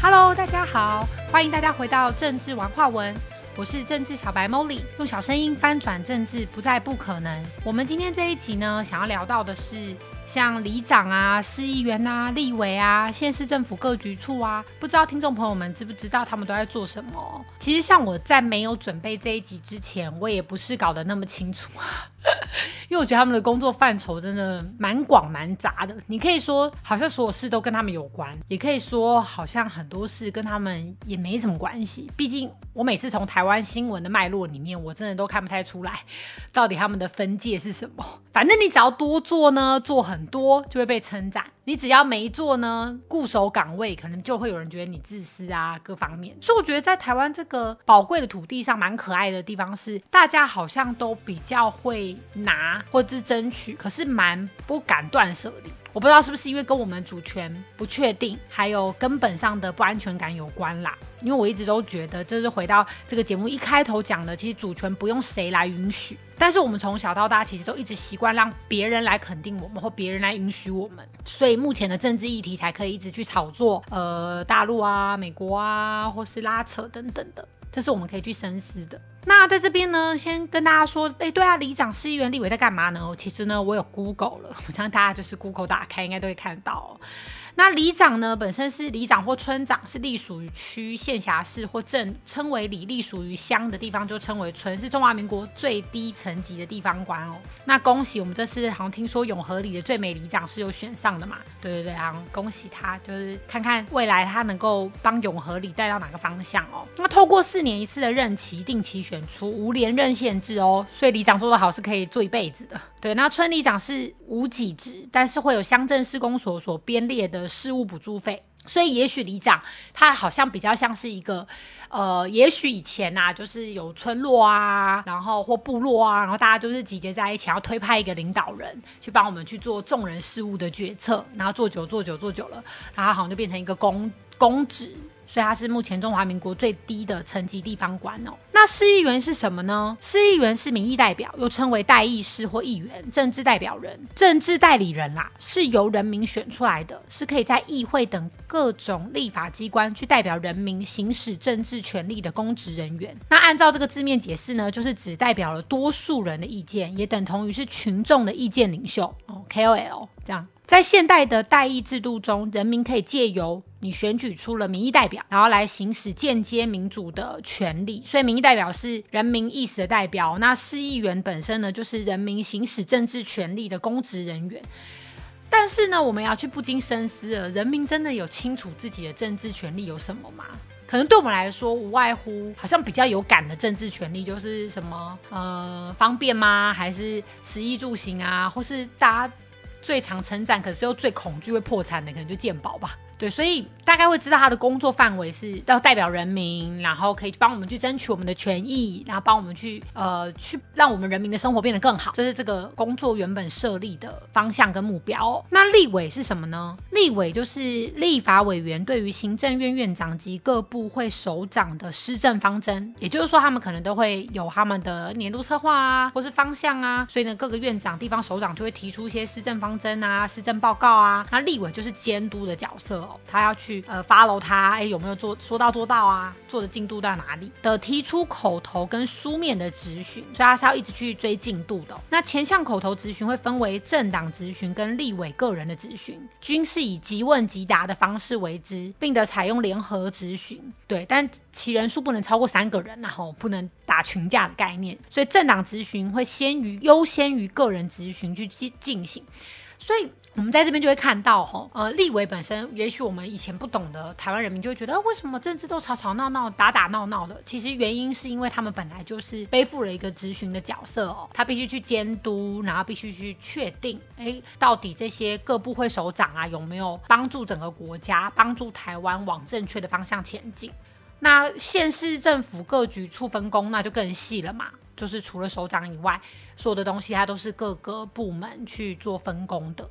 Hello，大家好，欢迎大家回到政治玩化文，我是政治小白 Molly，用小声音翻转政治，不再不可能。我们今天这一集呢，想要聊到的是。像里长啊、市议员啊、立委啊、县市政府各局处啊，不知道听众朋友们知不知道他们都在做什么？其实像我在没有准备这一集之前，我也不是搞得那么清楚啊，为我觉得他们的工作范畴真的蛮广蛮杂的。你可以说好像所有事都跟他们有关，也可以说好像很多事跟他们也没什么关系。毕竟我每次从台湾新闻的脉络里面，我真的都看不太出来到底他们的分界是什么。反正你只要多做呢，做。很多就会被称赞，你只要没做呢，固守岗位，可能就会有人觉得你自私啊，各方面。所以我觉得在台湾这个宝贵的土地上，蛮可爱的地方是，大家好像都比较会拿或者是争取，可是蛮不敢断舍离。我不知道是不是因为跟我们主权不确定，还有根本上的不安全感有关啦。因为我一直都觉得，就是回到这个节目一开头讲的，其实主权不用谁来允许，但是我们从小到大其实都一直习惯让别人来肯定我们，或别人来允许我们，所以目前的政治议题才可以一直去炒作，呃，大陆啊、美国啊，或是拉扯等等的，这是我们可以去深思的。那在这边呢，先跟大家说，哎，对啊，里长、市议员、立委在干嘛呢？其实呢，我有 Google 了，我相大家就是 Google 打开，应该都会看到。那里长呢，本身是里长或村长，是隶属于区、县辖市或镇，称为里；隶属于乡的地方就称为村，是中华民国最低层级的地方官哦。那恭喜我们这次好像听说永和里的最美里长是有选上的嘛？对对对，啊，恭喜他，就是看看未来他能够帮永和里带到哪个方向哦。那透过四年一次的任期，定期选出，无连任限制哦，所以里长做得好是可以做一辈子的。对，那村里长是无给职，但是会有乡镇施工所所编列的。事务补助费，所以也许里长他好像比较像是一个，呃，也许以前呐，就是有村落啊，然后或部落啊，然后大家就是集结在一起，要推派一个领导人去帮我们去做众人事务的决策，然后做久做久做久了，然后好像就变成一个公公职。所以他是目前中华民国最低的层级地方官哦。那市议员是什么呢？市议员是民意代表，又称为代议士或议员，政治代表人、政治代理人啦，是由人民选出来的，是可以在议会等各种立法机关去代表人民行使政治权利的公职人员。那按照这个字面解释呢，就是只代表了多数人的意见，也等同于是群众的意见领袖，KOL 这样。在现代的代议制度中，人民可以借由你选举出了民意代表，然后来行使间接民主的权利。所以，民意代表是人民意思的代表。那市议员本身呢，就是人民行使政治权利的公职人员。但是呢，我们要去不经深思了，人民真的有清楚自己的政治权利有什么吗？可能对我们来说，无外乎好像比较有感的政治权利就是什么呃方便吗？还是食衣住行啊？或是大家。最常称赞，可是又最恐惧会破产的，可能就鉴宝吧。对，所以大概会知道他的工作范围是要代表人民，然后可以帮我们去争取我们的权益，然后帮我们去呃去让我们人民的生活变得更好。这是这个工作原本设立的方向跟目标。那立委是什么呢？立委就是立法委员对于行政院院长及各部会首长的施政方针，也就是说他们可能都会有他们的年度策划啊，或是方向啊。所以呢，各个院长、地方首长就会提出一些施政方针啊、施政报告啊。那立委就是监督的角色。他要去呃 follow 他，哎有没有做说到做到啊？做的进度到哪里？的提出口头跟书面的质询，所以他是要一直去追进度的。那前项口头质询会分为政党质询跟立委个人的质询，均是以即问即答的方式为之，并得采用联合质询。对，但其人数不能超过三个人，然后不能打群架的概念。所以政党质询会先于优先于个人质询去进进行。所以。我们在这边就会看到，吼，呃，立委本身，也许我们以前不懂的台湾人民就会觉得，为什么政治都吵吵闹闹、打打闹闹的？其实原因是因为他们本来就是背负了一个咨询的角色哦，他必须去监督，然后必须去确定，哎，到底这些各部会首长啊有没有帮助整个国家、帮助台湾往正确的方向前进？那县市政府各局处分工，那就更细了嘛。就是除了首长以外，所有的东西它都是各个部门去做分工的。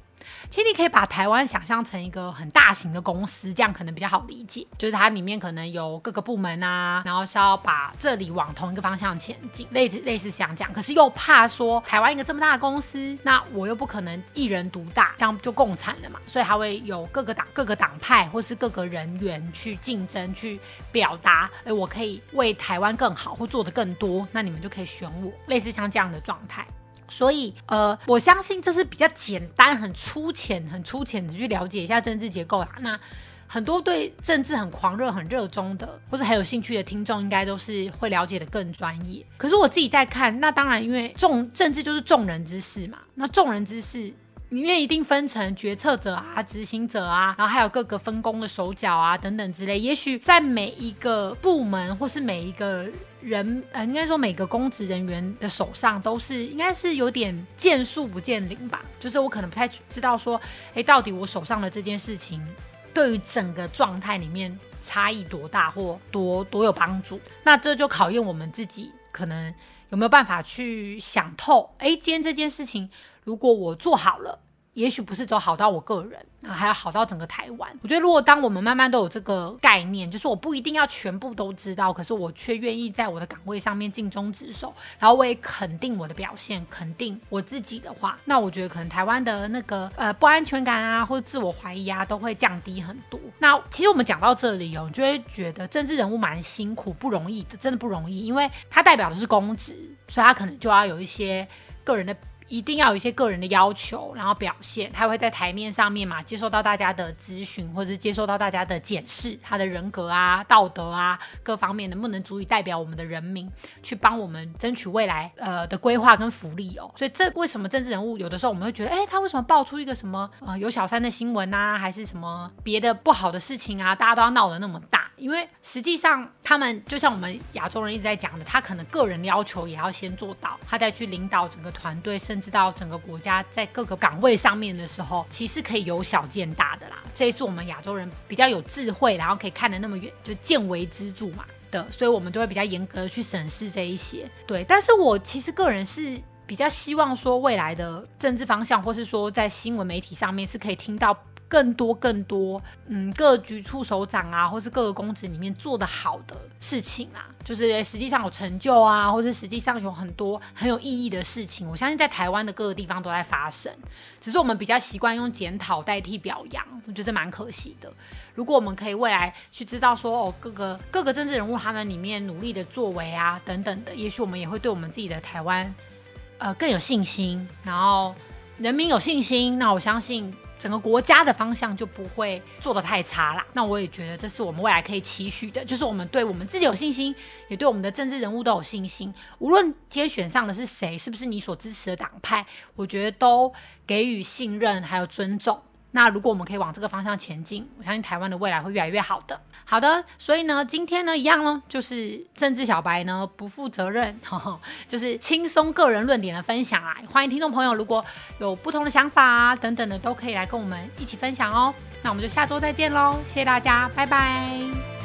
其实你可以把台湾想象成一个很大型的公司，这样可能比较好理解。就是它里面可能有各个部门啊，然后是要把这里往同一个方向前进，类似类似像这样。可是又怕说台湾一个这么大的公司，那我又不可能一人独大，这样就共产了嘛。所以它会有各个党、各个党派或是各个人员去竞争，去表达，哎，我可以为台湾更好或做得更多，那你们就可以选我，类似像这样的状态。所以，呃，我相信这是比较简单、很粗浅、很粗浅的去了解一下政治结构啦。那很多对政治很狂热、很热衷的，或是很有兴趣的听众，应该都是会了解的更专业。可是我自己在看，那当然，因为众政治就是众人之事嘛。那众人之事里面一定分成决策者啊、执行者啊，然后还有各个分工的手脚啊等等之类。也许在每一个部门或是每一个。人呃，应该说每个公职人员的手上都是应该是有点见树不见林吧，就是我可能不太知道说，哎，到底我手上的这件事情对于整个状态里面差异多大或多多有帮助，那这就考验我们自己可能有没有办法去想透，哎，今天这件事情如果我做好了。也许不是走好到我个人，啊，还要好到整个台湾。我觉得，如果当我们慢慢都有这个概念，就是我不一定要全部都知道，可是我却愿意在我的岗位上面尽忠职守，然后我也肯定我的表现，肯定我自己的话，那我觉得可能台湾的那个呃不安全感啊，或者自我怀疑啊，都会降低很多。那其实我们讲到这里哦，就会觉得政治人物蛮辛苦、不容易的，真的不容易，因为他代表的是公职，所以他可能就要有一些个人的。一定要有一些个人的要求，然后表现，他会在台面上面嘛，接受到大家的咨询，或者是接受到大家的检视，他的人格啊、道德啊各方面能不能足以代表我们的人民，去帮我们争取未来呃的规划跟福利哦。所以这为什么政治人物有的时候我们会觉得，哎，他为什么爆出一个什么呃有小三的新闻啊，还是什么别的不好的事情啊，大家都要闹得那么大？因为实际上他们就像我们亚洲人一直在讲的，他可能个人要求也要先做到，他再去领导整个团队，甚至到整个国家在各个岗位上面的时候，其实可以由小见大的啦。这也是我们亚洲人比较有智慧，然后可以看得那么远，就见微知著嘛的，所以我们就会比较严格的去审视这一些。对，但是我其实个人是比较希望说未来的政治方向，或是说在新闻媒体上面是可以听到。更多更多，嗯，各局处首长啊，或是各个公职里面做的好的事情啊，就是实际上有成就啊，或是实际上有很多很有意义的事情，我相信在台湾的各个地方都在发生，只是我们比较习惯用检讨代替表扬，我觉得蛮可惜的。如果我们可以未来去知道说，哦，各个各个政治人物他们里面努力的作为啊，等等的，也许我们也会对我们自己的台湾，呃，更有信心，然后人民有信心，那我相信。整个国家的方向就不会做的太差啦。那我也觉得这是我们未来可以期许的，就是我们对我们自己有信心，也对我们的政治人物都有信心。无论今天选上的是谁，是不是你所支持的党派，我觉得都给予信任还有尊重。那如果我们可以往这个方向前进，我相信台湾的未来会越来越好的。好的，所以呢，今天呢一样呢，就是政治小白呢不负责任，就是轻松个人论点的分享啊。欢迎听众朋友如果有不同的想法啊等等的，都可以来跟我们一起分享哦。那我们就下周再见喽，谢谢大家，拜拜。